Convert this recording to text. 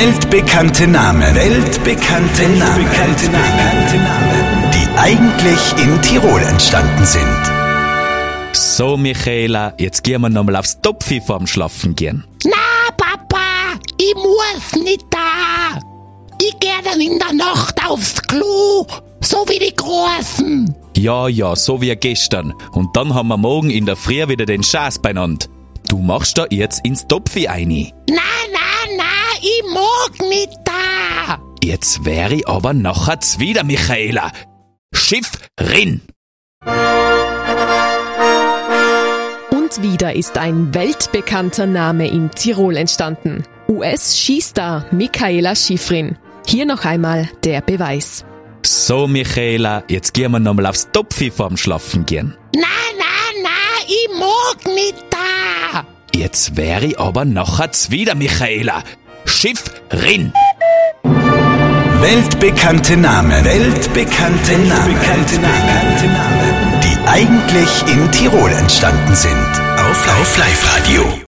Weltbekannte Namen. Weltbekannte Namen. Weltbekannte Namen. Die eigentlich in Tirol entstanden sind. So, Michaela, jetzt gehen wir nochmal aufs Topfi vorm Schlafen gehen. Na, Papa, ich muss nicht da. Ich geh dann in der Nacht aufs Klo, so wie die Großen. Ja, ja, so wie gestern. Und dann haben wir morgen in der Früh wieder den Schaß beieinander. Du machst da jetzt ins Topfi eine. Na, na, mag nicht da. Jetzt wäre ich aber nachher wieder, Michaela. Schiff rin! Und wieder ist ein weltbekannter Name in Tirol entstanden. US-Skistar Michaela Schifrin. Hier noch einmal der Beweis. So, Michaela, jetzt gehen wir nochmal aufs Topfi vorm Schlafen gehen. Na, na, na, ich mag nicht da. Jetzt wäre ich aber nachher wieder, Michaela. Schiff rin! Weltbekannte Namen. Weltbekannte Namen. Weltbekannte Namen. Die eigentlich in Tirol entstanden sind. Auf Live-Radio.